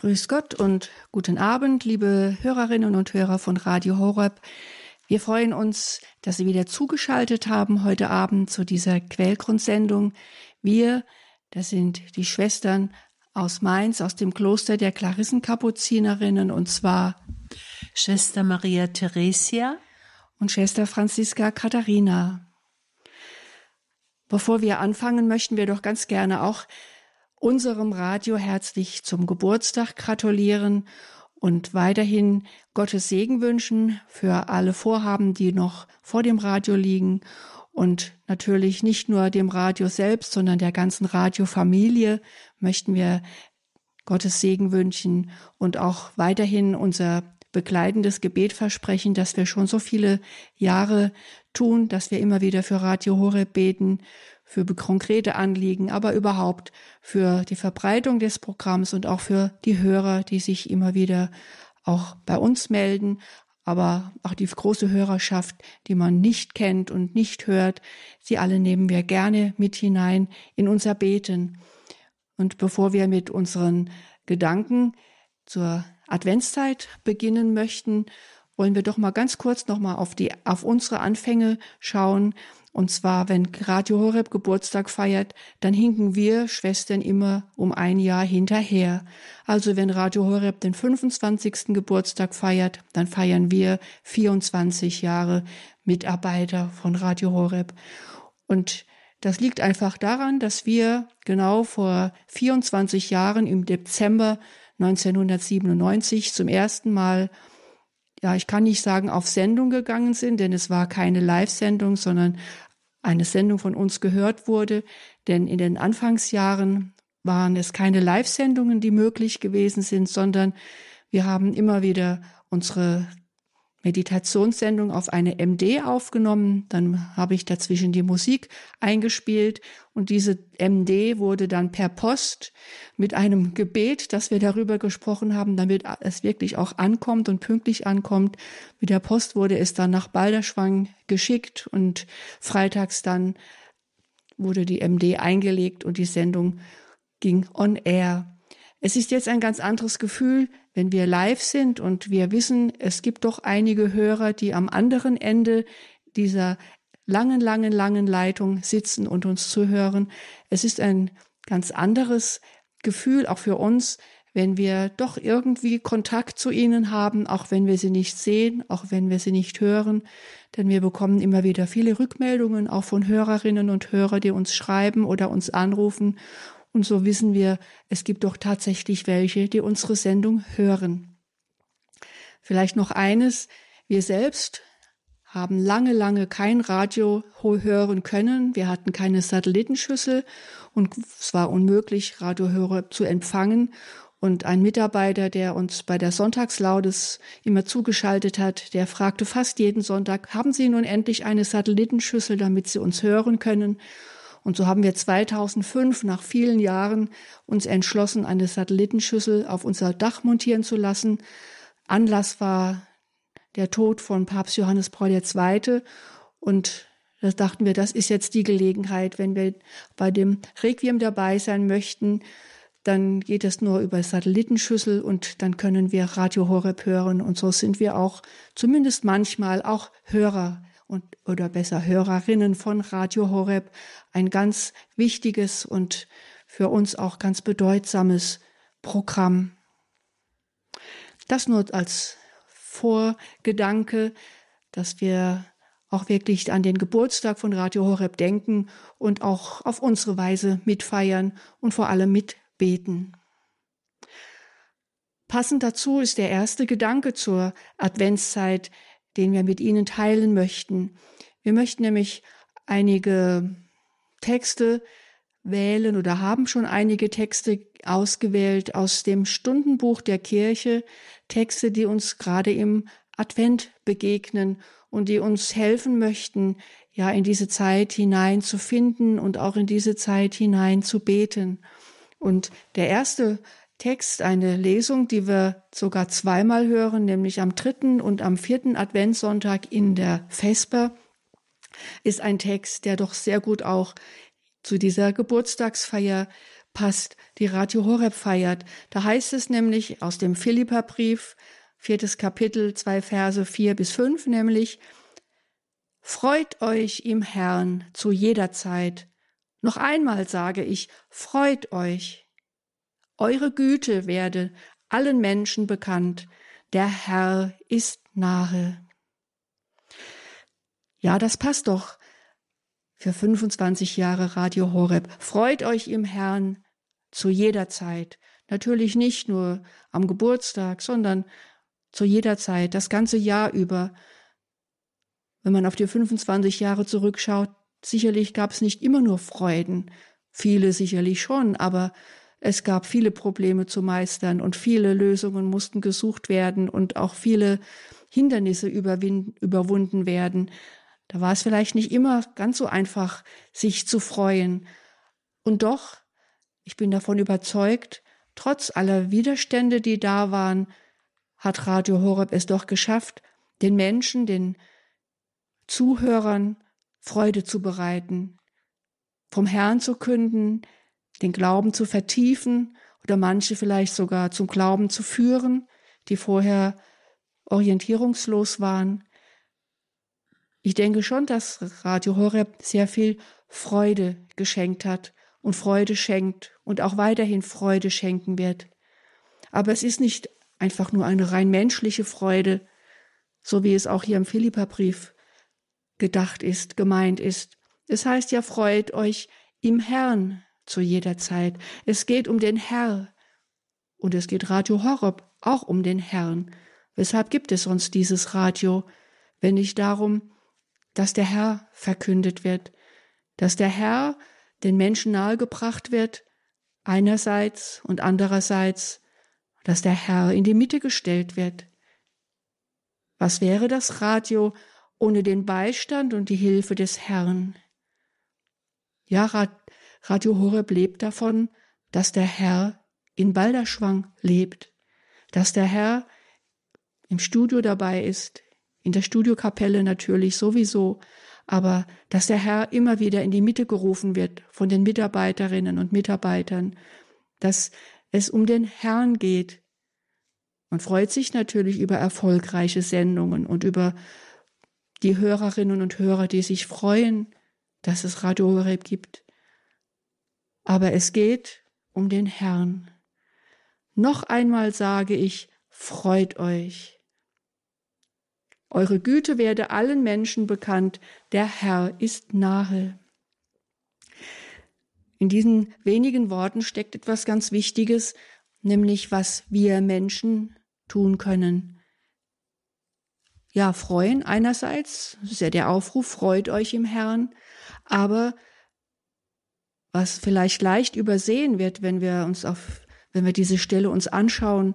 Grüß Gott und guten Abend, liebe Hörerinnen und Hörer von Radio Horeb. Wir freuen uns, dass Sie wieder zugeschaltet haben heute Abend zu dieser Quellgrundsendung. Wir, das sind die Schwestern aus Mainz, aus dem Kloster der Klarissenkapuzinerinnen, und zwar Schwester Maria Theresia und Schwester Franziska Katharina. Bevor wir anfangen, möchten wir doch ganz gerne auch unserem Radio herzlich zum Geburtstag gratulieren und weiterhin Gottes Segen wünschen für alle Vorhaben, die noch vor dem Radio liegen. Und natürlich nicht nur dem Radio selbst, sondern der ganzen Radiofamilie möchten wir Gottes Segen wünschen und auch weiterhin unser begleitendes Gebet versprechen, dass wir schon so viele Jahre tun, dass wir immer wieder für Radio Horeb beten, für konkrete Anliegen, aber überhaupt für die Verbreitung des Programms und auch für die Hörer, die sich immer wieder auch bei uns melden, aber auch die große Hörerschaft, die man nicht kennt und nicht hört, sie alle nehmen wir gerne mit hinein in unser Beten. Und bevor wir mit unseren Gedanken zur Adventszeit beginnen möchten, wollen wir doch mal ganz kurz noch mal auf die auf unsere Anfänge schauen und zwar, wenn Radio Horeb Geburtstag feiert, dann hinken wir Schwestern immer um ein Jahr hinterher. Also wenn Radio Horeb den 25. Geburtstag feiert, dann feiern wir 24 Jahre Mitarbeiter von Radio Horeb. Und das liegt einfach daran, dass wir genau vor 24 Jahren im Dezember 1997 zum ersten Mal ja, ich kann nicht sagen, auf Sendung gegangen sind, denn es war keine Live-Sendung, sondern eine Sendung von uns gehört wurde. Denn in den Anfangsjahren waren es keine Live-Sendungen, die möglich gewesen sind, sondern wir haben immer wieder unsere Meditationssendung auf eine MD aufgenommen. Dann habe ich dazwischen die Musik eingespielt und diese MD wurde dann per Post mit einem Gebet, das wir darüber gesprochen haben, damit es wirklich auch ankommt und pünktlich ankommt. Mit der Post wurde es dann nach Balderschwang geschickt und freitags dann wurde die MD eingelegt und die Sendung ging on air. Es ist jetzt ein ganz anderes Gefühl, wenn wir live sind und wir wissen, es gibt doch einige Hörer, die am anderen Ende dieser langen, langen, langen Leitung sitzen und uns zuhören. Es ist ein ganz anderes Gefühl, auch für uns, wenn wir doch irgendwie Kontakt zu ihnen haben, auch wenn wir sie nicht sehen, auch wenn wir sie nicht hören. Denn wir bekommen immer wieder viele Rückmeldungen, auch von Hörerinnen und Hörern, die uns schreiben oder uns anrufen und so wissen wir, es gibt doch tatsächlich welche, die unsere Sendung hören. Vielleicht noch eines. Wir selbst haben lange, lange kein Radio hören können. Wir hatten keine Satellitenschüssel und es war unmöglich, Radiohörer zu empfangen. Und ein Mitarbeiter, der uns bei der Sonntagslaudes immer zugeschaltet hat, der fragte fast jeden Sonntag, haben Sie nun endlich eine Satellitenschüssel, damit Sie uns hören können? Und so haben wir 2005 nach vielen Jahren uns entschlossen, eine Satellitenschüssel auf unser Dach montieren zu lassen. Anlass war der Tod von Papst Johannes Paul II. Und da dachten wir, das ist jetzt die Gelegenheit, wenn wir bei dem Requiem dabei sein möchten, dann geht es nur über Satellitenschüssel und dann können wir Radio Horeb hören. Und so sind wir auch zumindest manchmal auch Hörer und, oder besser Hörerinnen von Radio Horeb ein ganz wichtiges und für uns auch ganz bedeutsames Programm. Das nur als Vorgedanke, dass wir auch wirklich an den Geburtstag von Radio Horeb denken und auch auf unsere Weise mitfeiern und vor allem mitbeten. Passend dazu ist der erste Gedanke zur Adventszeit, den wir mit Ihnen teilen möchten. Wir möchten nämlich einige Texte wählen oder haben schon einige Texte ausgewählt aus dem Stundenbuch der Kirche, Texte, die uns gerade im Advent begegnen und die uns helfen möchten, ja, in diese Zeit hinein zu finden und auch in diese Zeit hinein zu beten. Und der erste Text, eine Lesung, die wir sogar zweimal hören, nämlich am dritten und am vierten Adventssonntag in der Vesper, ist ein Text, der doch sehr gut auch zu dieser Geburtstagsfeier passt, die Radio Horeb feiert. Da heißt es nämlich aus dem Philipperbrief, viertes Kapitel, zwei Verse vier bis fünf, nämlich, Freut euch im Herrn zu jeder Zeit. Noch einmal sage ich, freut euch. Eure Güte werde allen Menschen bekannt. Der Herr ist nahe. Ja, das passt doch für 25 Jahre Radio Horeb. Freut euch im Herrn zu jeder Zeit. Natürlich nicht nur am Geburtstag, sondern zu jeder Zeit, das ganze Jahr über. Wenn man auf die 25 Jahre zurückschaut, sicherlich gab es nicht immer nur Freuden, viele sicherlich schon, aber es gab viele Probleme zu meistern und viele Lösungen mussten gesucht werden und auch viele Hindernisse überwunden werden. Da war es vielleicht nicht immer ganz so einfach, sich zu freuen. Und doch, ich bin davon überzeugt, trotz aller Widerstände, die da waren, hat Radio Horeb es doch geschafft, den Menschen, den Zuhörern Freude zu bereiten, vom Herrn zu künden, den Glauben zu vertiefen oder manche vielleicht sogar zum Glauben zu führen, die vorher orientierungslos waren. Ich denke schon, dass Radio Horeb sehr viel Freude geschenkt hat und Freude schenkt und auch weiterhin Freude schenken wird. Aber es ist nicht einfach nur eine rein menschliche Freude, so wie es auch hier im Philipperbrief gedacht ist, gemeint ist. Es heißt ja, freut euch im Herrn zu jeder Zeit. Es geht um den Herr. Und es geht Radio Horeb auch um den Herrn. Weshalb gibt es sonst dieses Radio, wenn nicht darum, dass der Herr verkündet wird, dass der Herr den Menschen nahegebracht wird, einerseits und andererseits, dass der Herr in die Mitte gestellt wird. Was wäre das Radio ohne den Beistand und die Hilfe des Herrn? Ja, Radio Horeb lebt davon, dass der Herr in Balderschwang lebt, dass der Herr im Studio dabei ist, in der Studiokapelle natürlich sowieso, aber dass der Herr immer wieder in die Mitte gerufen wird von den Mitarbeiterinnen und Mitarbeitern, dass es um den Herrn geht. Man freut sich natürlich über erfolgreiche Sendungen und über die Hörerinnen und Hörer, die sich freuen, dass es Radio Horeb gibt. Aber es geht um den Herrn. Noch einmal sage ich, freut euch. Eure Güte werde allen Menschen bekannt, der Herr ist nahe. In diesen wenigen Worten steckt etwas ganz Wichtiges, nämlich was wir Menschen tun können. Ja, freuen einerseits, das ist ja der Aufruf, freut euch im Herrn, aber was vielleicht leicht übersehen wird, wenn wir uns auf, wenn wir diese Stelle uns anschauen,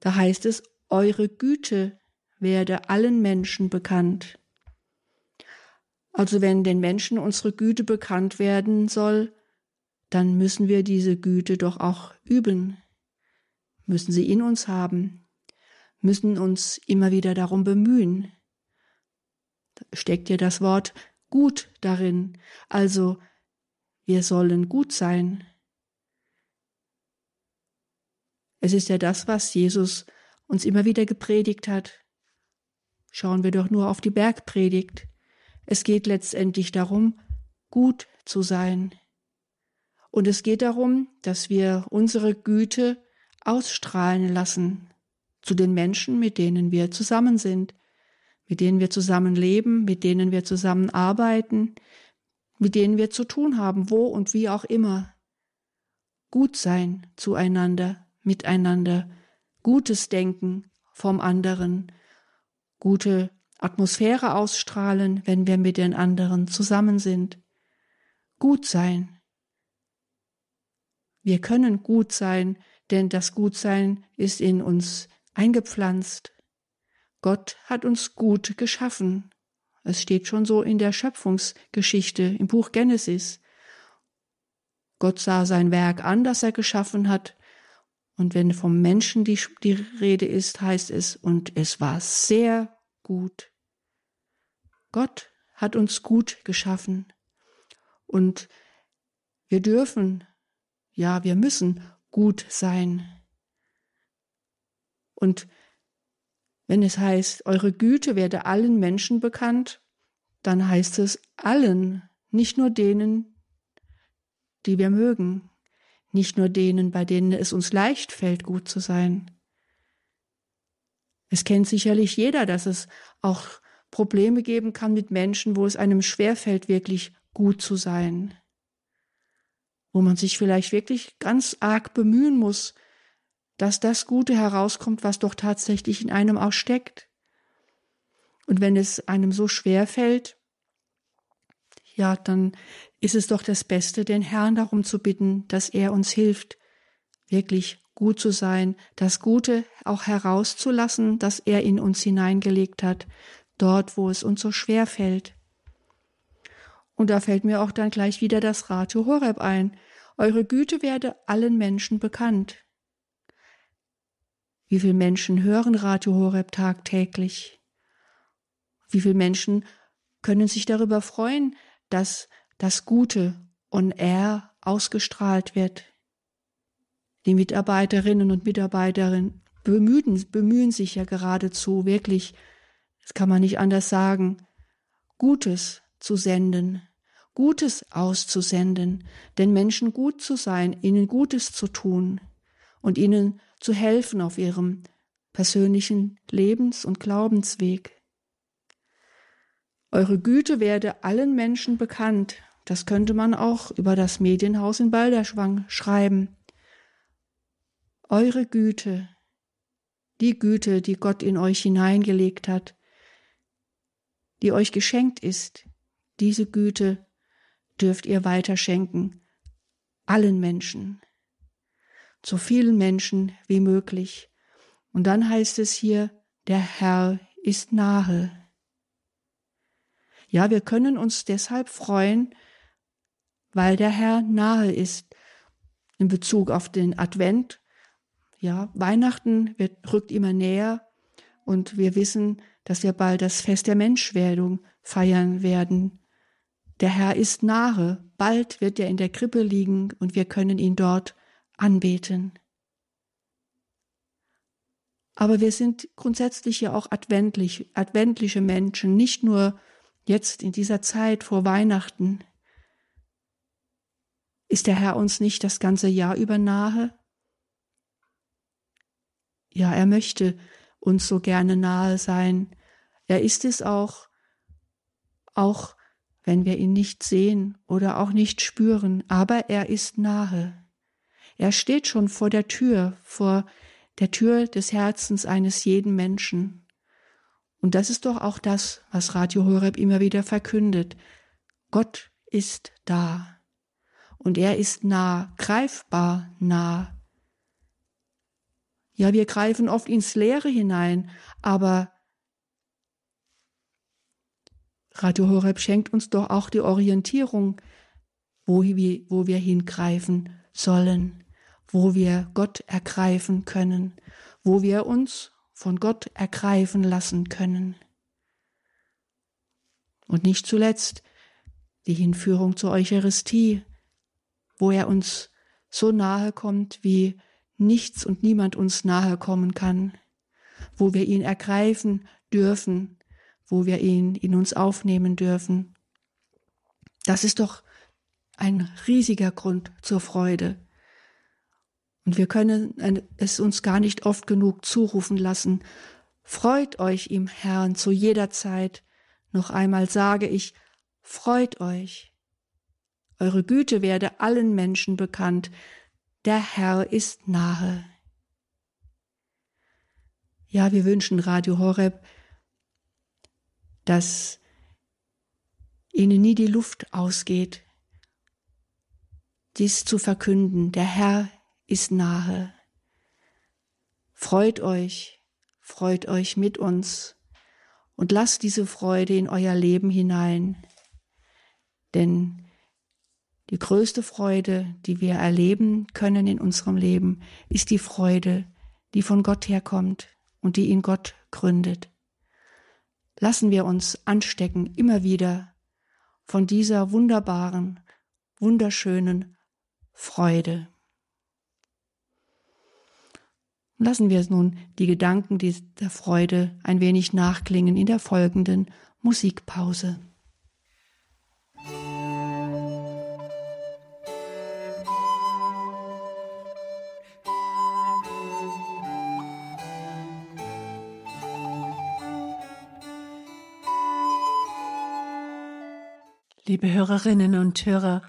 da heißt es, eure Güte werde allen Menschen bekannt. Also wenn den Menschen unsere Güte bekannt werden soll, dann müssen wir diese Güte doch auch üben, müssen sie in uns haben, müssen uns immer wieder darum bemühen. Da steckt ja das Wort gut darin, also wir sollen gut sein. Es ist ja das, was Jesus uns immer wieder gepredigt hat. Schauen wir doch nur auf die Bergpredigt. Es geht letztendlich darum, gut zu sein. Und es geht darum, dass wir unsere Güte ausstrahlen lassen zu den Menschen, mit denen wir zusammen sind, mit denen wir zusammen leben, mit denen wir zusammen arbeiten, mit denen wir zu tun haben, wo und wie auch immer. Gut sein zueinander, miteinander, gutes Denken vom anderen, gute Atmosphäre ausstrahlen, wenn wir mit den anderen zusammen sind. Gut sein. Wir können gut sein, denn das Gutsein ist in uns eingepflanzt. Gott hat uns gut geschaffen. Es steht schon so in der Schöpfungsgeschichte im Buch Genesis. Gott sah sein Werk an, das er geschaffen hat, und wenn vom Menschen die, die Rede ist, heißt es, und es war sehr gut. Gott hat uns gut geschaffen. Und wir dürfen Ja, wir müssen gut sein. Und wenn es heißt, eure Güte werde allen Menschen bekannt, dann heißt es allen, nicht nur denen, die wir mögen, nicht nur denen, bei denen es uns leicht fällt, gut zu sein. Es kennt sicherlich jeder, dass es auch Probleme geben kann mit Menschen, wo es einem schwerfällt, wirklich gut zu sein. Wo man sich vielleicht wirklich ganz arg bemühen muss, dass das Gute herauskommt, was doch tatsächlich in einem auch steckt. Und wenn es einem so schwer fällt, ja, dann ist es doch das Beste, den Herrn darum zu bitten, dass er uns hilft, wirklich gut zu sein, das Gute auch herauszulassen, das er in uns hineingelegt hat, dort, wo es uns so schwer fällt. Und da fällt mir auch dann gleich wieder das Radio Horeb ein. Eure Güte werde allen Menschen bekannt. Wie viele Menschen hören Radio Horeb tagtäglich? Wie viele Menschen können sich darüber freuen, dass das Gute on air ausgestrahlt wird? Die Mitarbeiterinnen und Mitarbeiterinnen bemühen, bemühen sich ja geradezu wirklich, das kann man nicht anders sagen, Gutes zu senden, Gutes auszusenden, den Menschen gut zu sein, ihnen Gutes zu tun und ihnen zu helfen auf ihrem persönlichen Lebens- und Glaubensweg. Eure Güte werde allen Menschen bekannt. Das könnte man auch über das Medienhaus in Balderschwang schreiben. Eure Güte, die Güte, die Gott in euch hineingelegt hat, die euch geschenkt ist, diese Güte dürft ihr weiterschenken, allen Menschen so vielen Menschen wie möglich. Und dann heißt es hier, der Herr ist nahe. Ja, wir können uns deshalb freuen, weil der Herr nahe ist. In Bezug auf den Advent, ja, Weihnachten wird, rückt immer näher und wir wissen, dass wir bald das Fest der Menschwerdung feiern werden. Der Herr ist nahe, bald wird er in der Krippe liegen und wir können ihn dort anbeten. Aber wir sind grundsätzlich ja auch adventlich, adventliche Menschen, nicht nur jetzt in dieser Zeit vor Weihnachten. Ist der Herr uns nicht das ganze Jahr über nahe? Ja, er möchte uns so gerne nahe sein. Er ist es auch, auch wenn wir ihn nicht sehen oder auch nicht spüren, aber er ist nahe. Er steht schon vor der Tür, vor der Tür des Herzens eines jeden Menschen. Und das ist doch auch das, was Radio Horeb immer wieder verkündet. Gott ist da. Und er ist nah, greifbar nah. Ja, wir greifen oft ins Leere hinein, aber Radio Horeb schenkt uns doch auch die Orientierung, wo wir, wo wir hingreifen sollen wo wir Gott ergreifen können, wo wir uns von Gott ergreifen lassen können. Und nicht zuletzt die Hinführung zur Eucharistie, wo er uns so nahe kommt, wie nichts und niemand uns nahe kommen kann, wo wir ihn ergreifen dürfen, wo wir ihn in uns aufnehmen dürfen. Das ist doch ein riesiger Grund zur Freude. Und wir können es uns gar nicht oft genug zurufen lassen. Freut euch im Herrn zu jeder Zeit. Noch einmal sage ich, freut euch. Eure Güte werde allen Menschen bekannt. Der Herr ist nahe. Ja, wir wünschen Radio Horeb, dass ihnen nie die Luft ausgeht, dies zu verkünden. Der Herr ist nahe. Freut euch, freut euch mit uns und lasst diese Freude in euer Leben hinein. Denn die größte Freude, die wir erleben können in unserem Leben, ist die Freude, die von Gott herkommt und die in Gott gründet. Lassen wir uns anstecken immer wieder von dieser wunderbaren, wunderschönen Freude. Lassen wir nun die Gedanken der Freude ein wenig nachklingen in der folgenden Musikpause. Liebe Hörerinnen und Hörer,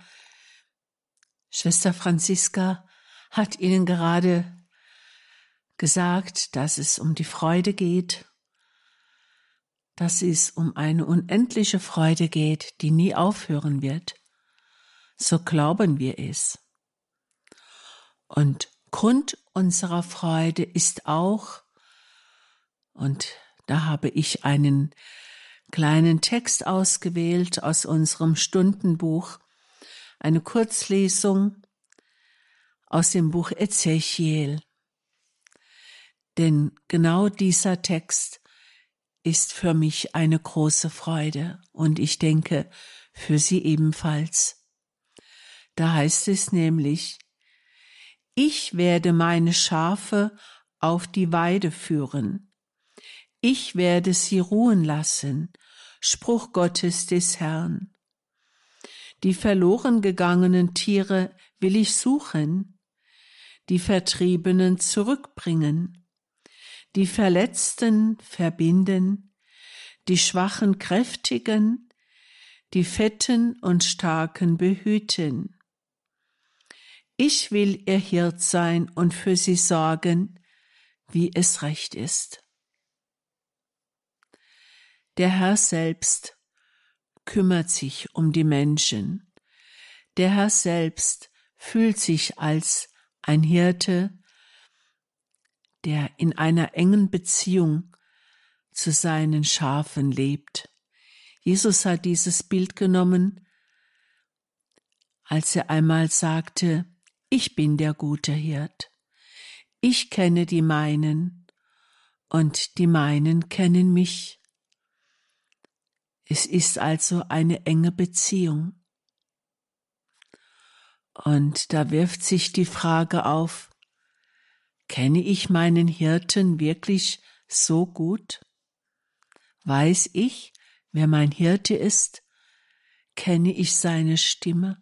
Schwester Franziska hat Ihnen gerade gesagt, dass es um die Freude geht, dass es um eine unendliche Freude geht, die nie aufhören wird. So glauben wir es. Und Grund unserer Freude ist auch, und da habe ich einen kleinen Text ausgewählt aus unserem Stundenbuch, eine Kurzlesung aus dem Buch Ezechiel. Denn genau dieser Text ist für mich eine große Freude und ich denke für Sie ebenfalls. Da heißt es nämlich, ich werde meine Schafe auf die Weide führen ich werde sie ruhen lassen, Spruch Gottes des Herrn. Die verloren gegangenen Tiere will ich suchen, die Vertriebenen zurückbringen, die Verletzten verbinden, die Schwachen kräftigen, die Fetten und Starken behüten. Ich will ihr Hirt sein und für sie sorgen, wie es recht ist. Der Herr selbst kümmert sich um die Menschen. Der Herr selbst fühlt sich als ein Hirte, der in einer engen Beziehung zu seinen Schafen lebt. Jesus hat dieses Bild genommen, als er einmal sagte, ich bin der gute Hirt. Ich kenne die meinen und die meinen kennen mich. Es ist also eine enge Beziehung. Und da wirft sich die Frage auf, kenne ich meinen Hirten wirklich so gut? Weiß ich, wer mein Hirte ist? Kenne ich seine Stimme?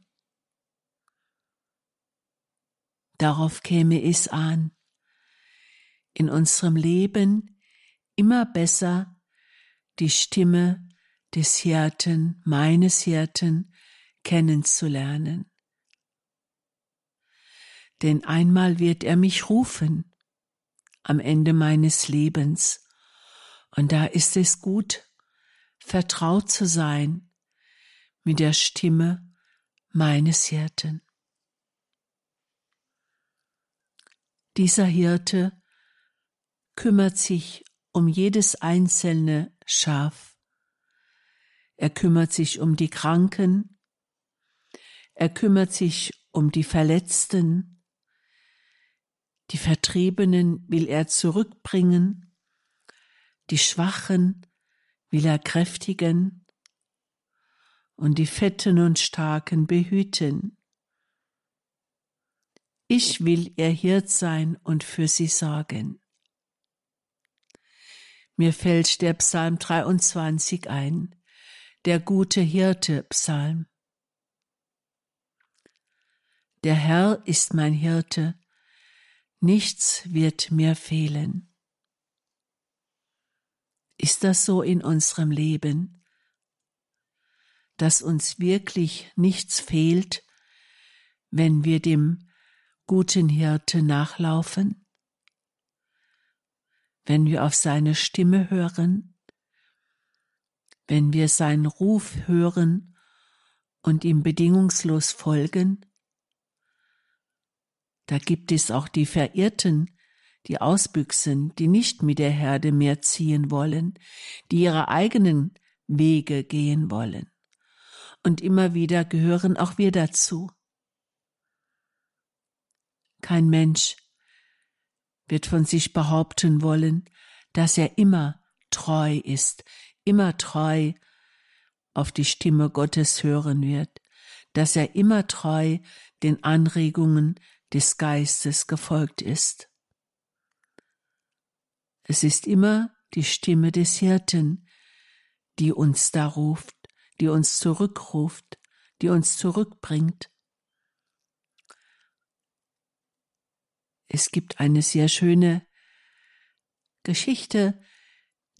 Darauf käme es an, in unserem Leben immer besser die Stimme des Hirten, meines Hirten kennenzulernen. Denn einmal wird er mich rufen am Ende meines Lebens, und da ist es gut, vertraut zu sein mit der Stimme meines Hirten. Dieser Hirte kümmert sich um jedes einzelne Schaf. Er kümmert sich um die Kranken, er kümmert sich um die Verletzten, die Vertriebenen will er zurückbringen, die Schwachen will er kräftigen und die Fetten und Starken behüten. Ich will ihr Hirt sein und für sie sorgen. Mir fällt der Psalm 23 ein der gute Hirte Psalm. Der Herr ist mein Hirte, nichts wird mir fehlen. Ist das so in unserem Leben, dass uns wirklich nichts fehlt, wenn wir dem guten Hirte nachlaufen? Wenn wir auf seine Stimme hören? wenn wir seinen Ruf hören und ihm bedingungslos folgen? Da gibt es auch die Verirrten, die Ausbüchsen, die nicht mit der Herde mehr ziehen wollen, die ihre eigenen Wege gehen wollen. Und immer wieder gehören auch wir dazu. Kein Mensch wird von sich behaupten wollen, dass er immer treu ist, immer treu auf die Stimme Gottes hören wird, dass er immer treu den Anregungen des Geistes gefolgt ist. Es ist immer die Stimme des Hirten, die uns da ruft, die uns zurückruft, die uns zurückbringt. Es gibt eine sehr schöne Geschichte,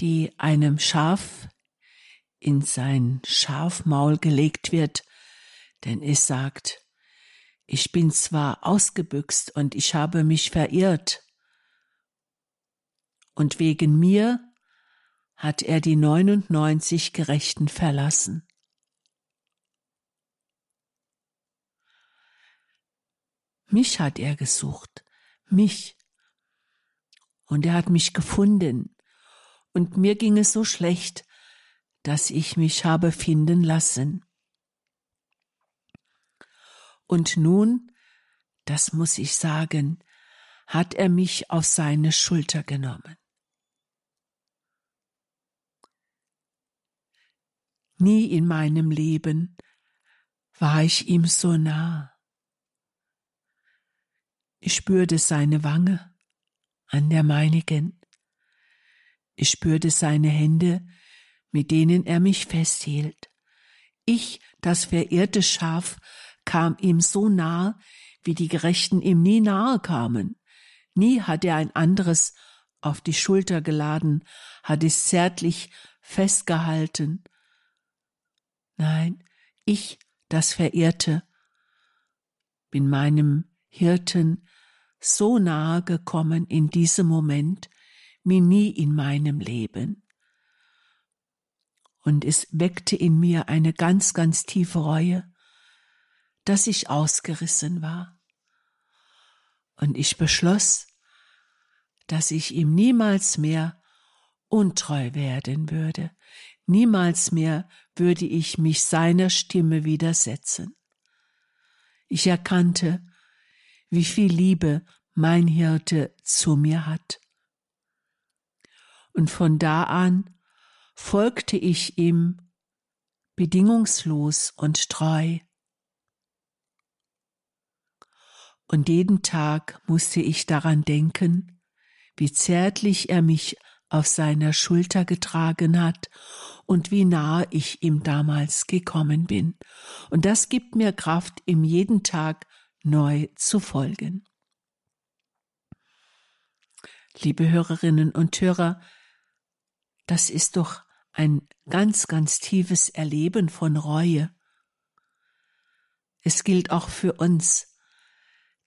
die einem Schaf in sein Schafmaul gelegt wird, denn es sagt, ich bin zwar ausgebüxt und ich habe mich verirrt, und wegen mir hat er die 99 Gerechten verlassen. Mich hat er gesucht, mich. Und er hat mich gefunden. Und mir ging es so schlecht, dass ich mich habe finden lassen. Und nun, das muss ich sagen, hat er mich auf seine Schulter genommen. Nie in meinem Leben war ich ihm so nah. Ich spürte seine Wange an der meinigen. Ich spürte seine Hände, mit denen er mich festhielt. Ich, das verehrte Schaf, kam ihm so nah, wie die Gerechten ihm nie nahe kamen. Nie hat er ein anderes auf die Schulter geladen, hat es zärtlich festgehalten Nein, ich, das Verehrte, bin meinem Hirten so nahe gekommen in diesem Moment wie nie in meinem Leben. Und es weckte in mir eine ganz, ganz tiefe Reue, dass ich ausgerissen war. Und ich beschloss, dass ich ihm niemals mehr untreu werden würde. Niemals mehr würde ich mich seiner Stimme widersetzen. Ich erkannte, wie viel Liebe mein Hirte zu mir hat. Und von da an folgte ich ihm bedingungslos und treu. Und jeden Tag musste ich daran denken, wie zärtlich er mich auf seiner Schulter getragen hat und wie nahe ich ihm damals gekommen bin. Und das gibt mir Kraft, ihm jeden Tag neu zu folgen. Liebe Hörerinnen und Hörer, das ist doch ein ganz, ganz tiefes Erleben von Reue. Es gilt auch für uns,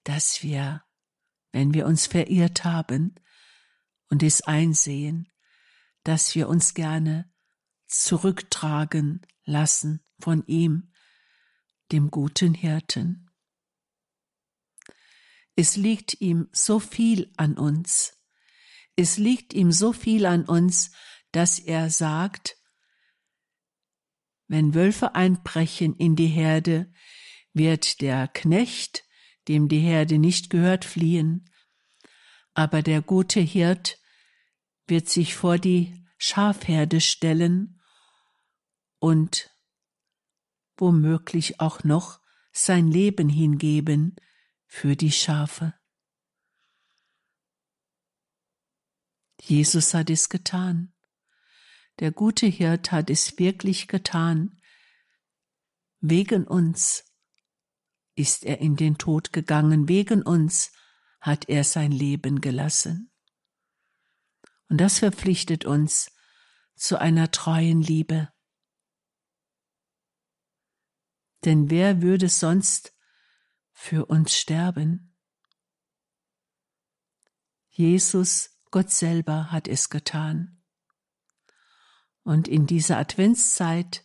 dass wir, wenn wir uns verirrt haben, und es einsehen, dass wir uns gerne zurücktragen lassen von ihm, dem guten Hirten. Es liegt ihm so viel an uns. Es liegt ihm so viel an uns, dass er sagt, wenn Wölfe einbrechen in die Herde, wird der Knecht, dem die Herde nicht gehört, fliehen, aber der gute Hirt wird sich vor die Schafherde stellen und womöglich auch noch sein Leben hingeben für die Schafe. Jesus hat es getan. Der gute Hirt hat es wirklich getan. Wegen uns ist er in den Tod gegangen, wegen uns hat er sein Leben gelassen. Und das verpflichtet uns zu einer treuen Liebe. Denn wer würde sonst für uns sterben? Jesus, Gott selber, hat es getan. Und in dieser Adventszeit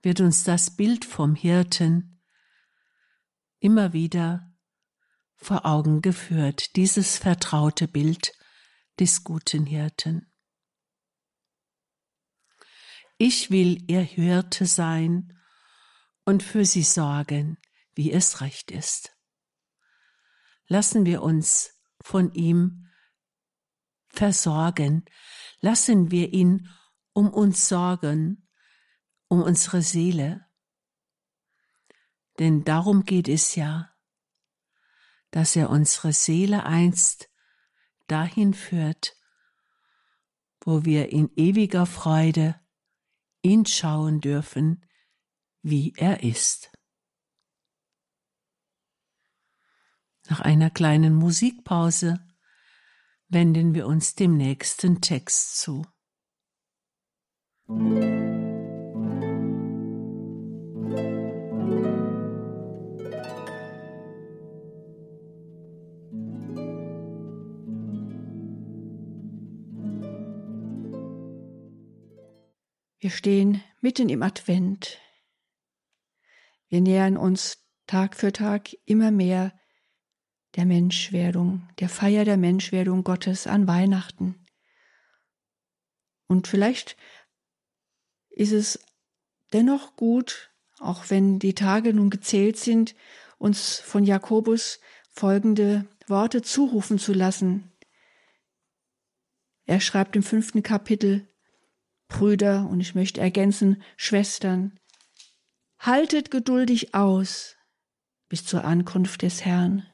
wird uns das Bild vom Hirten immer wieder vor Augen geführt, dieses vertraute Bild des guten Hirten. Ich will ihr Hirte sein und für sie sorgen, wie es recht ist. Lassen wir uns von ihm versorgen, lassen wir ihn um uns sorgen, um unsere Seele. Denn darum geht es ja, dass er unsere Seele einst dahin führt, wo wir in ewiger Freude ihn schauen dürfen, wie er ist. Nach einer kleinen Musikpause wenden wir uns dem nächsten Text zu. Wir stehen mitten im Advent. Wir nähern uns Tag für Tag immer mehr der Menschwerdung, der Feier der Menschwerdung Gottes an Weihnachten. Und vielleicht ist es dennoch gut, auch wenn die Tage nun gezählt sind, uns von Jakobus folgende Worte zurufen zu lassen. Er schreibt im fünften Kapitel, Brüder, und ich möchte ergänzen, Schwestern, haltet geduldig aus bis zur Ankunft des Herrn.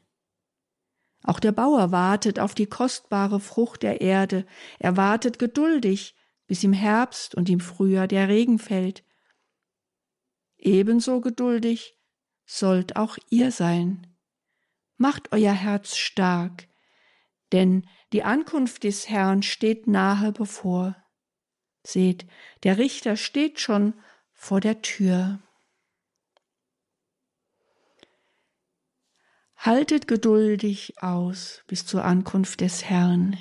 Auch der Bauer wartet auf die kostbare Frucht der Erde, er wartet geduldig, bis im Herbst und im Frühjahr der Regen fällt. Ebenso geduldig sollt auch ihr sein. Macht euer Herz stark, denn die Ankunft des Herrn steht nahe bevor. Seht, der Richter steht schon vor der Tür. Haltet geduldig aus bis zur Ankunft des Herrn.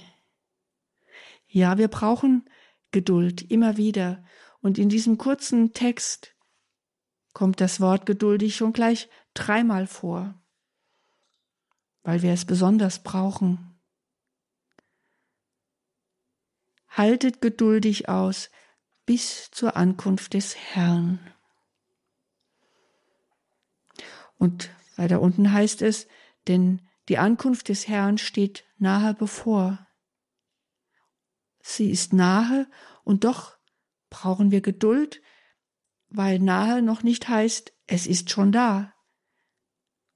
Ja, wir brauchen Geduld immer wieder. Und in diesem kurzen Text kommt das Wort geduldig schon gleich dreimal vor, weil wir es besonders brauchen. Haltet geduldig aus bis zur Ankunft des Herrn. Und weiter unten heißt es, denn die Ankunft des Herrn steht nahe bevor. Sie ist nahe und doch brauchen wir Geduld, weil nahe noch nicht heißt, es ist schon da.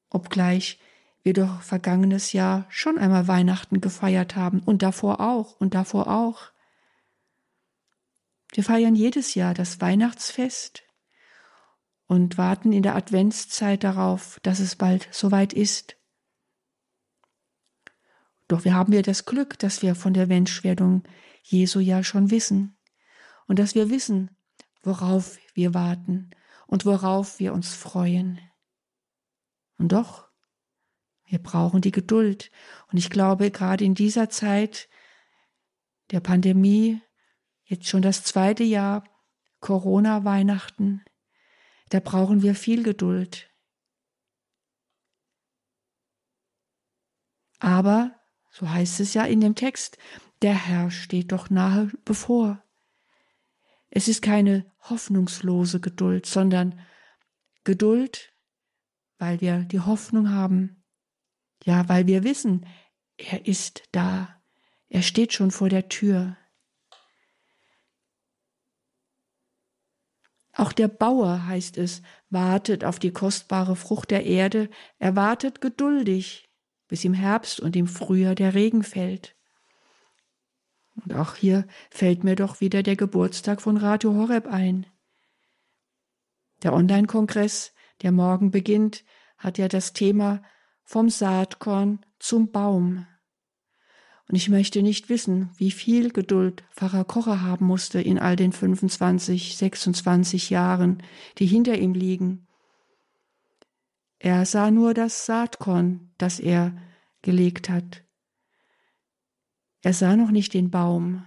Obgleich wir doch vergangenes Jahr schon einmal Weihnachten gefeiert haben und davor auch und davor auch. Wir feiern jedes Jahr das Weihnachtsfest und warten in der Adventszeit darauf, dass es bald soweit ist. Doch wir haben ja das Glück, dass wir von der Menschwerdung Jesu ja schon wissen und dass wir wissen, worauf wir warten und worauf wir uns freuen. Und doch, wir brauchen die Geduld. Und ich glaube, gerade in dieser Zeit der Pandemie jetzt schon das zweite Jahr Corona-Weihnachten. Da brauchen wir viel Geduld. Aber, so heißt es ja in dem Text, der Herr steht doch nahe bevor. Es ist keine hoffnungslose Geduld, sondern Geduld, weil wir die Hoffnung haben, ja, weil wir wissen, er ist da, er steht schon vor der Tür. Auch der Bauer, heißt es, wartet auf die kostbare Frucht der Erde, er wartet geduldig, bis im Herbst und im Frühjahr der Regen fällt. Und auch hier fällt mir doch wieder der Geburtstag von Radio Horeb ein. Der Online-Kongress, der morgen beginnt, hat ja das Thema vom Saatkorn zum Baum. Und ich möchte nicht wissen, wie viel Geduld Pfarrer Kocher haben musste in all den 25, 26 Jahren, die hinter ihm liegen. Er sah nur das Saatkorn, das er gelegt hat. Er sah noch nicht den Baum.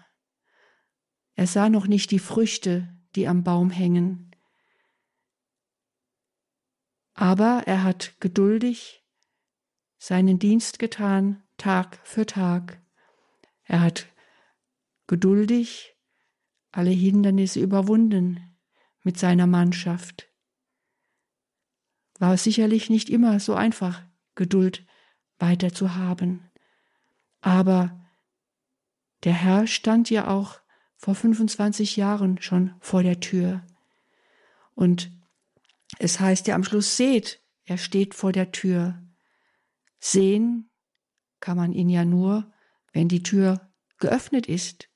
Er sah noch nicht die Früchte, die am Baum hängen. Aber er hat geduldig seinen Dienst getan, Tag für Tag. Er hat geduldig alle Hindernisse überwunden mit seiner Mannschaft. War sicherlich nicht immer so einfach, Geduld weiter zu haben. Aber der Herr stand ja auch vor 25 Jahren schon vor der Tür. Und es heißt ja am Schluss, seht, er steht vor der Tür. Sehen kann man ihn ja nur, wenn die Tür geöffnet ist.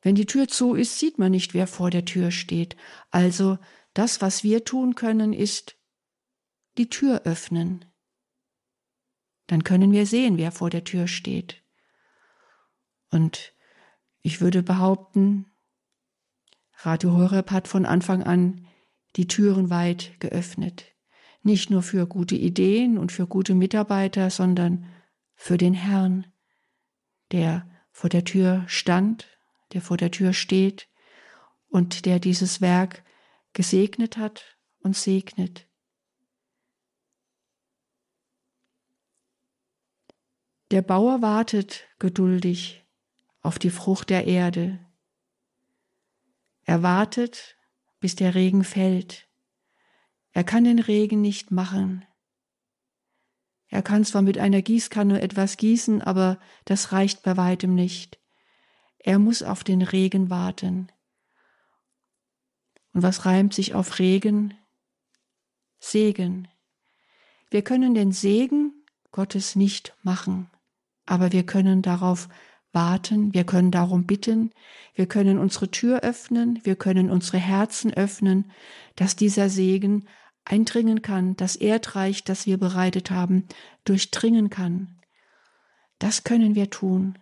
Wenn die Tür zu ist, sieht man nicht, wer vor der Tür steht. Also das, was wir tun können, ist die Tür öffnen. Dann können wir sehen, wer vor der Tür steht. Und ich würde behaupten, Radio Horeb hat von Anfang an die Türen weit geöffnet. Nicht nur für gute Ideen und für gute Mitarbeiter, sondern für den Herrn, der vor der Tür stand, der vor der Tür steht und der dieses Werk gesegnet hat und segnet. Der Bauer wartet geduldig auf die Frucht der Erde. Er wartet, bis der Regen fällt. Er kann den Regen nicht machen. Er kann zwar mit einer Gießkanne etwas gießen, aber das reicht bei weitem nicht. Er muss auf den Regen warten. Und was reimt sich auf Regen? Segen. Wir können den Segen Gottes nicht machen, aber wir können darauf warten, wir können darum bitten, wir können unsere Tür öffnen, wir können unsere Herzen öffnen, dass dieser Segen eindringen kann, das Erdreich, das wir bereitet haben, durchdringen kann. Das können wir tun.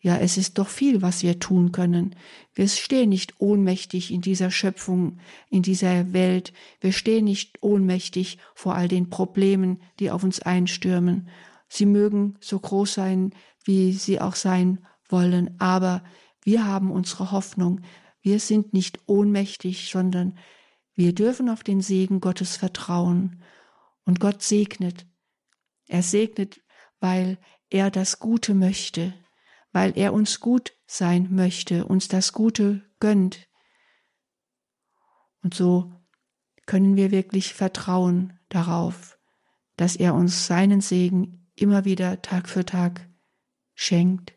Ja, es ist doch viel, was wir tun können. Wir stehen nicht ohnmächtig in dieser Schöpfung, in dieser Welt. Wir stehen nicht ohnmächtig vor all den Problemen, die auf uns einstürmen. Sie mögen so groß sein, wie sie auch sein wollen, aber wir haben unsere Hoffnung. Wir sind nicht ohnmächtig, sondern wir dürfen auf den Segen Gottes vertrauen. Und Gott segnet. Er segnet, weil er das Gute möchte weil er uns gut sein möchte, uns das Gute gönnt. Und so können wir wirklich vertrauen darauf, dass er uns seinen Segen immer wieder Tag für Tag schenkt.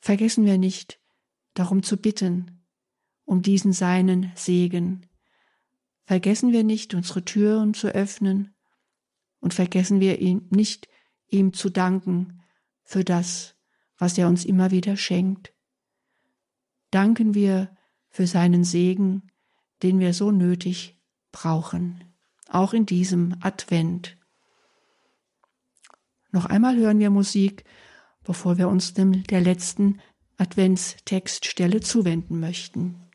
Vergessen wir nicht, darum zu bitten, um diesen seinen Segen. Vergessen wir nicht, unsere Türen zu öffnen und vergessen wir ihn nicht, ihm zu danken für das, was er uns immer wieder schenkt. Danken wir für seinen Segen, den wir so nötig brauchen, auch in diesem Advent. Noch einmal hören wir Musik, bevor wir uns dem der letzten Adventstextstelle zuwenden möchten.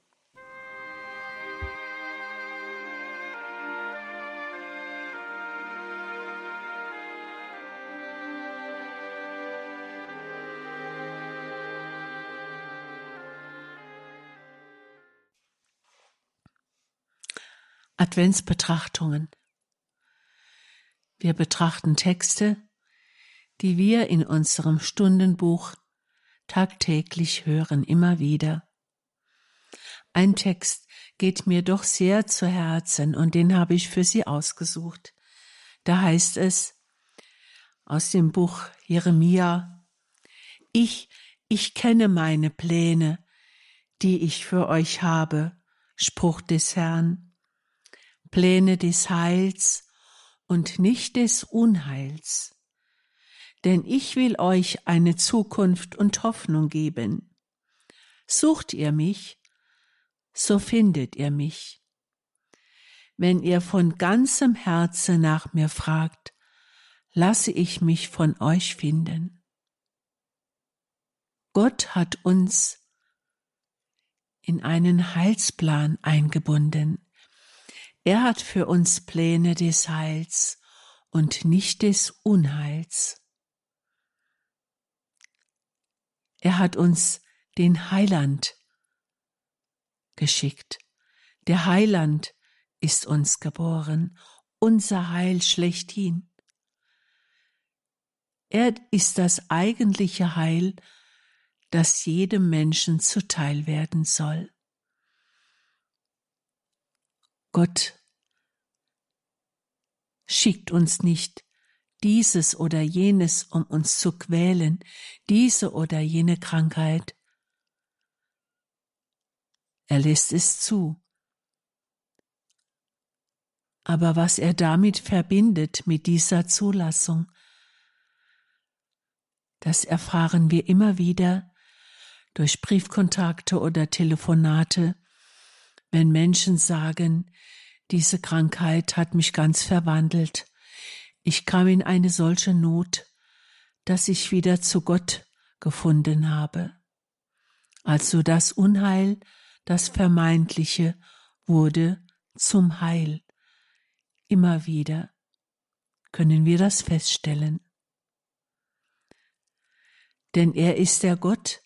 Adventsbetrachtungen. Wir betrachten Texte, die wir in unserem Stundenbuch tagtäglich hören, immer wieder. Ein Text geht mir doch sehr zu Herzen und den habe ich für Sie ausgesucht. Da heißt es aus dem Buch Jeremia, Ich, ich kenne meine Pläne, die ich für euch habe, Spruch des Herrn Pläne des Heils und nicht des Unheils. Denn ich will euch eine Zukunft und Hoffnung geben. Sucht ihr mich, so findet ihr mich. Wenn ihr von ganzem Herzen nach mir fragt, lasse ich mich von euch finden. Gott hat uns in einen Heilsplan eingebunden. Er hat für uns Pläne des Heils und nicht des Unheils. Er hat uns den Heiland geschickt. Der Heiland ist uns geboren, unser Heil schlechthin. Er ist das eigentliche Heil, das jedem Menschen zuteil werden soll. Gott schickt uns nicht dieses oder jenes, um uns zu quälen, diese oder jene Krankheit. Er lässt es zu. Aber was er damit verbindet, mit dieser Zulassung, Das erfahren wir immer wieder durch Briefkontakte oder Telefonate, wenn Menschen sagen, diese Krankheit hat mich ganz verwandelt. Ich kam in eine solche Not, dass ich wieder zu Gott gefunden habe. Also das Unheil, das Vermeintliche, wurde zum Heil. Immer wieder können wir das feststellen. Denn er ist der Gott,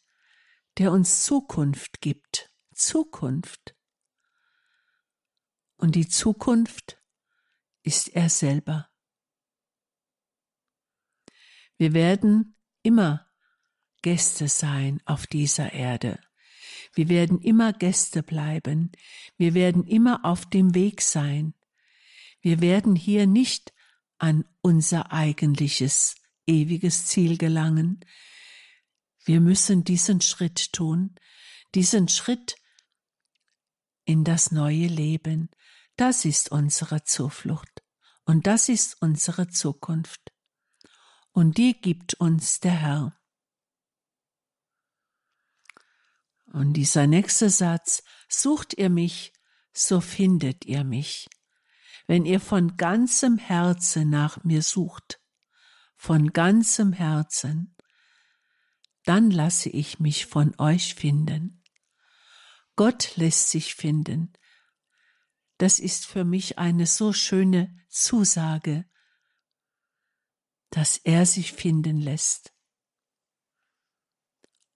der uns Zukunft gibt. Zukunft. Und die Zukunft ist er selber. Wir werden immer Gäste sein auf dieser Erde. Wir werden immer Gäste bleiben. Wir werden immer auf dem Weg sein. Wir werden hier nicht an unser eigentliches, ewiges Ziel gelangen. Wir müssen diesen Schritt tun, diesen Schritt in das neue Leben. Das ist unsere Zuflucht und das ist unsere Zukunft. Und die gibt uns der Herr. Und dieser nächste Satz, sucht ihr mich, so findet ihr mich. Wenn ihr von ganzem Herzen nach mir sucht, von ganzem Herzen, dann lasse ich mich von euch finden. Gott lässt sich finden. Das ist für mich eine so schöne Zusage, dass er sich finden lässt.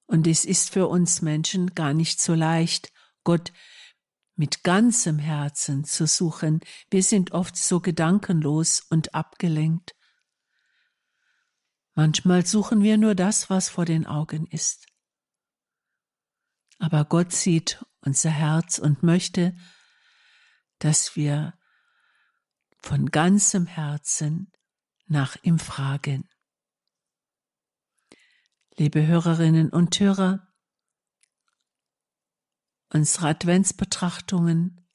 Und es ist für uns Menschen gar nicht so leicht, Gott mit ganzem Herzen zu suchen. Wir sind oft so gedankenlos und abgelenkt. Manchmal suchen wir nur das, was vor den Augen ist. Aber Gott sieht unser Herz und möchte, dass wir von ganzem Herzen nach ihm fragen. Liebe Hörerinnen und Hörer, unsere Adventsbetrachtungen,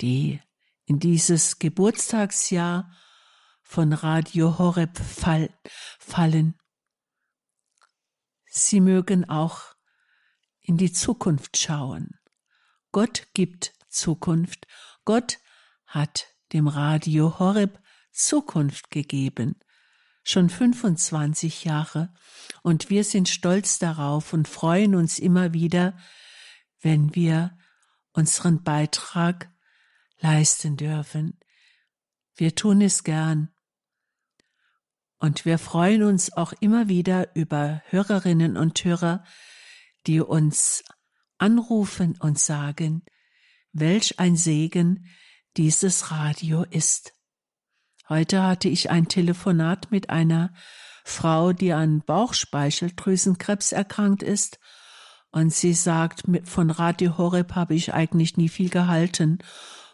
die in dieses Geburtstagsjahr von Radio Horeb fall, fallen. Sie mögen auch in die Zukunft schauen. Gott gibt Zukunft. Gott hat dem Radio Horeb Zukunft gegeben schon 25 Jahre und wir sind stolz darauf und freuen uns immer wieder, wenn wir unseren Beitrag leisten dürfen. Wir tun es gern. Und wir freuen uns auch immer wieder über Hörerinnen und Hörer, die uns anrufen und sagen, welch ein Segen dieses Radio ist. Heute hatte ich ein Telefonat mit einer Frau, die an Bauchspeicheldrüsenkrebs erkrankt ist. Und sie sagt, von Radio Horeb habe ich eigentlich nie viel gehalten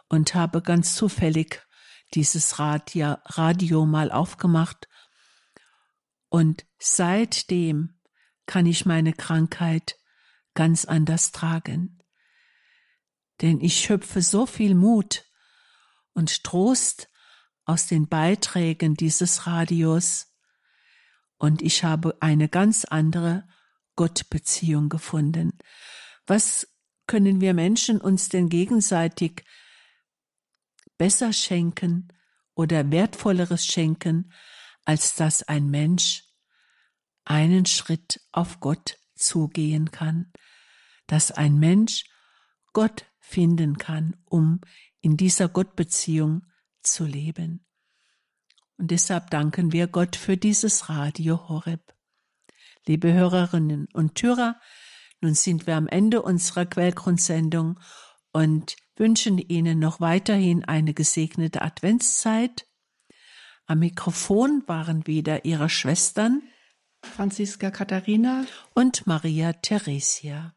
und habe ganz zufällig dieses Radio, Radio mal aufgemacht. Und seitdem kann ich meine Krankheit ganz anders tragen. Denn ich schöpfe so viel Mut und Trost aus den Beiträgen dieses Radios und ich habe eine ganz andere Gottbeziehung gefunden. Was können wir Menschen uns denn gegenseitig besser schenken oder wertvolleres schenken, als dass ein Mensch einen Schritt auf Gott zugehen kann, dass ein Mensch Gott finden kann, um in dieser Gottbeziehung zu leben. Und deshalb danken wir Gott für dieses Radio Horeb. Liebe Hörerinnen und Hörer, nun sind wir am Ende unserer Quellgrundsendung und wünschen Ihnen noch weiterhin eine gesegnete Adventszeit. Am Mikrofon waren wieder Ihre Schwestern Franziska Katharina und Maria Theresia.